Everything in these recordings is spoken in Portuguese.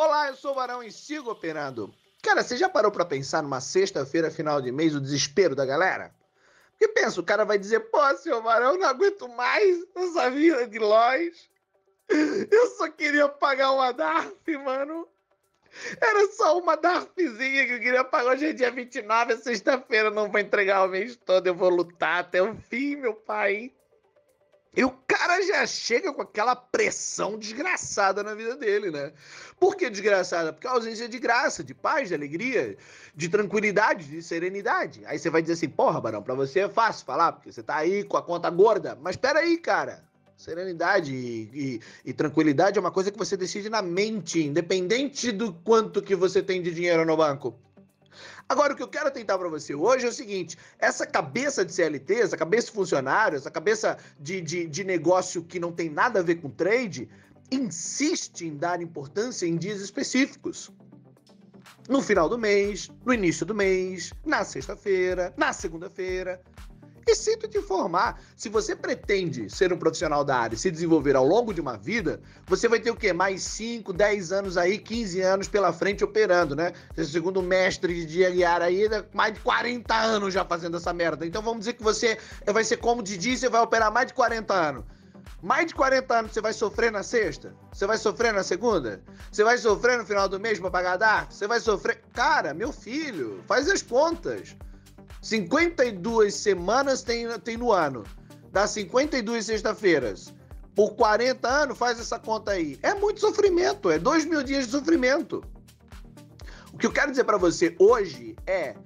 Olá, eu sou o Barão e sigo operando. Cara, você já parou pra pensar numa sexta-feira, final de mês, o desespero da galera? Porque pensa, o cara vai dizer, pô, seu Barão, eu não aguento mais essa vida de nós. Eu só queria pagar uma DARF, mano. Era só uma DARFzinha que eu queria pagar. Hoje é dia 29, é sexta-feira, não vou entregar o mês todo, eu vou lutar até o fim, meu pai. E o cara já chega com aquela pressão desgraçada na vida dele, né? Por que desgraçada? Porque a ausência de graça, de paz, de alegria, de tranquilidade, de serenidade. Aí você vai dizer assim, porra, Barão, pra você é fácil falar, porque você tá aí com a conta gorda. Mas peraí, cara. Serenidade e, e, e, tranquilidade é uma coisa que você decide na mente, independente do quanto que você tem de dinheiro no banco. Agora, o que eu quero tentar para você hoje é o seguinte: essa cabeça de CLT, essa cabeça de funcionário, essa cabeça de, de, de negócio que não tem nada a ver com trade, insiste em dar importância em dias específicos. No final do mês, no início do mês, na sexta-feira, na segunda-feira. E sinto te informar, se você pretende ser um profissional da área e se desenvolver ao longo de uma vida, você vai ter o quê? Mais 5, 10 anos aí, 15 anos pela frente operando, né? Segundo o mestre de Aguiar aí, mais de 40 anos já fazendo essa merda. Então vamos dizer que você vai ser como Didi, você vai operar mais de 40 anos. Mais de 40 anos você vai sofrer na sexta? Você vai sofrer na segunda? Você vai sofrer no final do mês pra pagar? Você vai sofrer. Cara, meu filho, faz as contas. 52 semanas tem, tem no ano. Dá 52 sexta-feiras. Por 40 anos, faz essa conta aí. É muito sofrimento, é 2 mil dias de sofrimento. O que eu quero dizer para você hoje é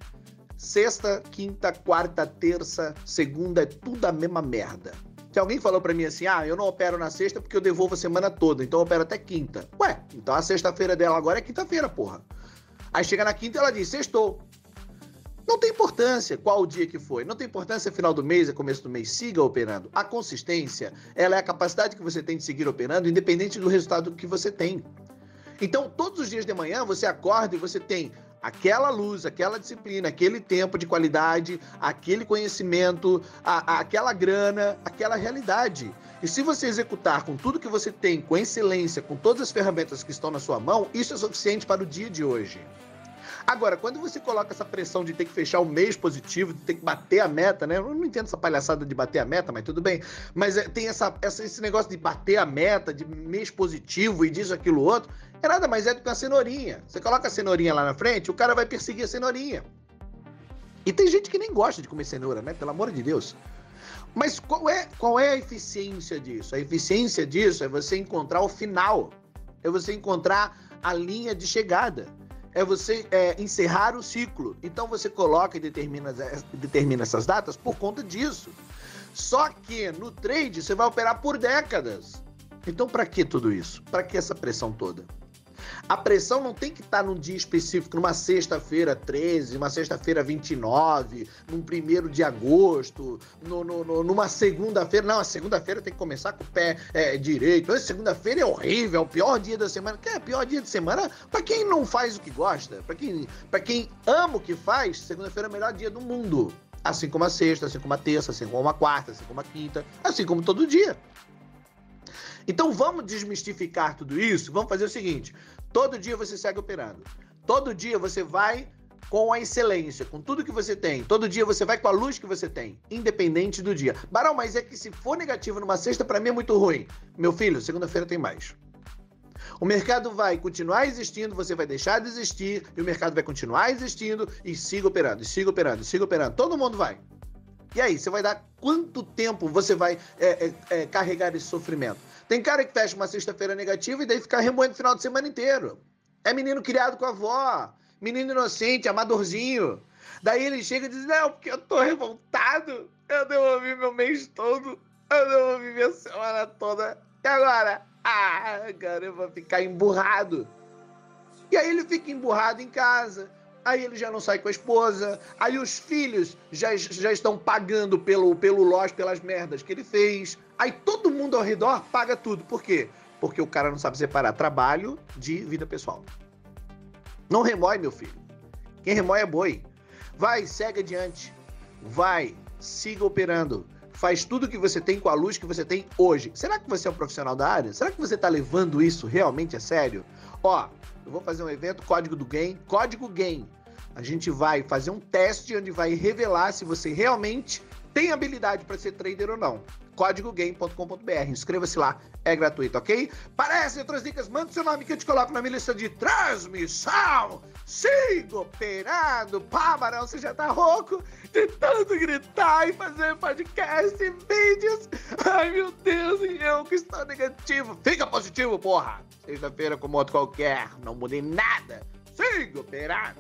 sexta, quinta, quarta, terça, segunda, é tudo a mesma merda. Se alguém falou para mim assim, ah, eu não opero na sexta porque eu devolvo a semana toda, então eu opero até quinta. Ué, então a sexta-feira dela agora é quinta-feira, porra. Aí chega na quinta e ela diz, sextou. Não tem importância qual o dia que foi, não tem importância final do mês, é começo do mês, siga operando. A consistência, ela é a capacidade que você tem de seguir operando, independente do resultado que você tem. Então, todos os dias de manhã, você acorda e você tem aquela luz, aquela disciplina, aquele tempo de qualidade, aquele conhecimento, a, a, aquela grana, aquela realidade. E se você executar com tudo que você tem, com excelência, com todas as ferramentas que estão na sua mão, isso é suficiente para o dia de hoje. Agora, quando você coloca essa pressão de ter que fechar o mês positivo, de ter que bater a meta, né? Eu não entendo essa palhaçada de bater a meta, mas tudo bem. Mas é, tem essa, essa, esse negócio de bater a meta, de mês positivo e disso, aquilo, outro. É nada mais é do que uma cenourinha. Você coloca a cenourinha lá na frente, o cara vai perseguir a cenourinha. E tem gente que nem gosta de comer cenoura, né? Pelo amor de Deus. Mas qual é, qual é a eficiência disso? A eficiência disso é você encontrar o final. É você encontrar a linha de chegada é você é, encerrar o ciclo. Então você coloca e determina, determina essas datas por conta disso. Só que no trade você vai operar por décadas. Então para que tudo isso? Para que essa pressão toda? A pressão não tem que estar tá num dia específico, numa sexta-feira 13, uma sexta-feira 29, num primeiro de agosto, no, no, no, numa segunda-feira. Não, a segunda-feira tem que começar com o pé é, direito. Segunda-feira é horrível, é o pior dia da semana. Que é o pior dia de semana para quem não faz o que gosta, para quem, quem ama o que faz, segunda-feira é o melhor dia do mundo. Assim como a sexta, assim como a terça, assim como a quarta, assim como a quinta, assim como todo dia. Então vamos desmistificar tudo isso. Vamos fazer o seguinte: todo dia você segue operando. Todo dia você vai com a excelência, com tudo que você tem. Todo dia você vai com a luz que você tem, independente do dia. Barão, mas é que se for negativo numa sexta, para mim é muito ruim. Meu filho, segunda-feira tem mais. O mercado vai continuar existindo, você vai deixar de existir, e o mercado vai continuar existindo, e siga operando, e siga operando, e siga operando. Todo mundo vai. E aí, você vai dar quanto tempo você vai é, é, é, carregar esse sofrimento? Tem cara que fecha uma sexta-feira negativa e daí fica remoendo o final de semana inteiro. É menino criado com a avó, menino inocente, amadorzinho. Daí ele chega e diz: Não, porque eu tô revoltado, eu devolvi meu mês todo, eu devolvi minha semana toda. E agora? Ah, cara, eu vou ficar emburrado. E aí ele fica emburrado em casa aí ele já não sai com a esposa, aí os filhos já, já estão pagando pelo, pelo loja, pelas merdas que ele fez, aí todo mundo ao redor paga tudo. Por quê? Porque o cara não sabe separar trabalho de vida pessoal. Não remói, meu filho. Quem remói é boi. Vai, segue adiante. Vai, siga operando. Faz tudo que você tem com a luz que você tem hoje. Será que você é um profissional da área? Será que você está levando isso realmente a sério? Ó, eu vou fazer um evento, código do game, código game. A gente vai fazer um teste onde vai revelar se você realmente tem habilidade para ser trader ou não códigogame.com.br. Inscreva-se lá, é gratuito, ok? Para essas e outras dicas, manda seu nome que eu te coloco na minha lista de transmissão. Siga operando. Pá, Barão, você já tá rouco de tanto gritar e fazer podcast e vídeos. Ai, meu Deus, e eu que estou negativo. Fica positivo, porra. Sexta-feira como outro qualquer, não mudei nada. Siga operando.